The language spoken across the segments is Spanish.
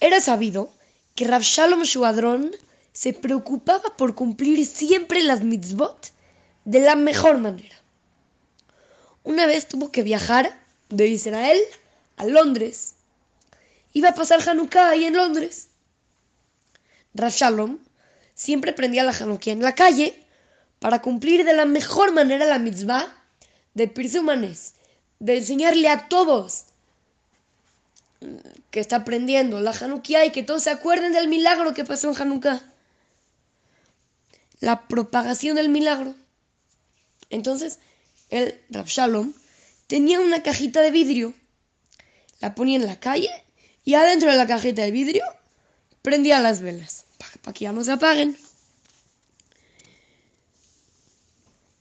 Era sabido que Rav Shalom Shuadron se preocupaba por cumplir siempre las mitzvot de la mejor manera. Una vez tuvo que viajar de Israel a Londres. Iba a pasar Hanukkah ahí en Londres. Rav siempre prendía la Hanukkah en la calle para cumplir de la mejor manera la mitzvah de Pirsumanes, de enseñarle a todos que está aprendiendo la Hanukkah y que todos se acuerden del milagro que pasó en Hanukkah. La propagación del milagro. Entonces, el Rav Shalom tenía una cajita de vidrio. La ponía en la calle y adentro de la cajita de vidrio prendía las velas para que ya no se apaguen.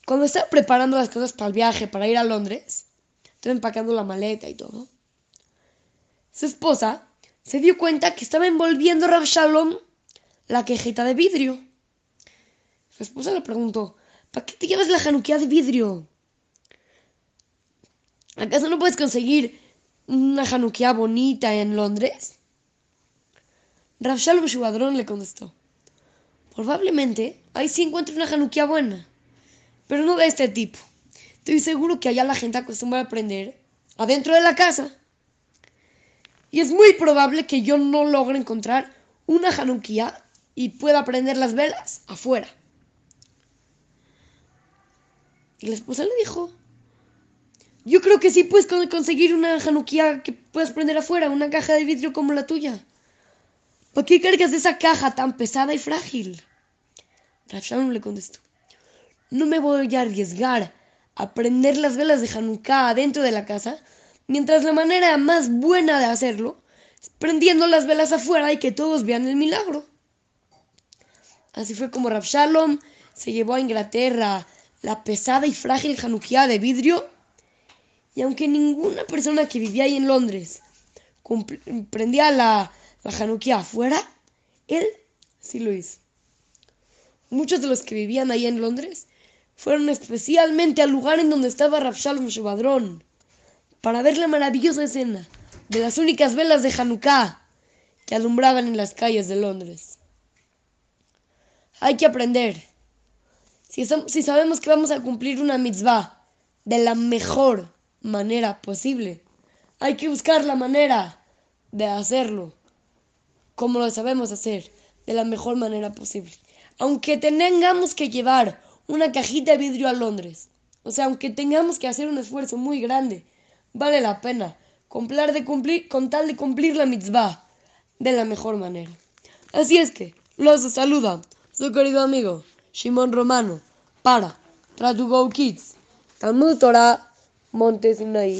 Cuando estaba preparando las cosas para el viaje, para ir a Londres, estaba empacando la maleta y todo, su esposa se dio cuenta que estaba envolviendo Rav Shalom la cajita de vidrio. Su esposa le preguntó, ¿para qué te llevas la januquía de vidrio? ¿Acaso no puedes conseguir una januquía bonita en Londres? Rav Shalom Shubadron le contestó, probablemente ahí sí encuentre una januquía buena, pero no de este tipo. Estoy seguro que allá la gente acostumbra a aprender adentro de la casa. Y es muy probable que yo no logre encontrar una Hanukkah y pueda prender las velas afuera. Y la esposa le dijo, yo creo que sí puedes conseguir una Hanukkah que puedas prender afuera, una caja de vidrio como la tuya. ¿Por qué cargas esa caja tan pesada y frágil? Rav le contestó, no me voy a arriesgar a prender las velas de Hanukkah dentro de la casa mientras la manera más buena de hacerlo es prendiendo las velas afuera y que todos vean el milagro. Así fue como Rav Shalom se llevó a Inglaterra la pesada y frágil Hanukkah de vidrio, y aunque ninguna persona que vivía ahí en Londres prendía la, la Hanukkah afuera, él sí lo hizo. Muchos de los que vivían ahí en Londres fueron especialmente al lugar en donde estaba Rav Shalom Shubadron para ver la maravillosa escena de las únicas velas de Hanukkah que alumbraban en las calles de Londres. Hay que aprender. Si, sabemos que vamos a cumplir una mitzvah de la mejor manera posible, hay que buscar la manera de hacerlo como lo sabemos hacer, de la mejor manera posible. Aunque tengamos que llevar una cajita de vidrio a Londres, o sea, aunque tengamos que hacer un esfuerzo muy grande, vale la pena con, de cumplir, con tal de cumplir la mitzvah de la mejor manera. Así es que, los saluda su querido amigo Shimon Romano para Tratugo Kids, Talmud Torah,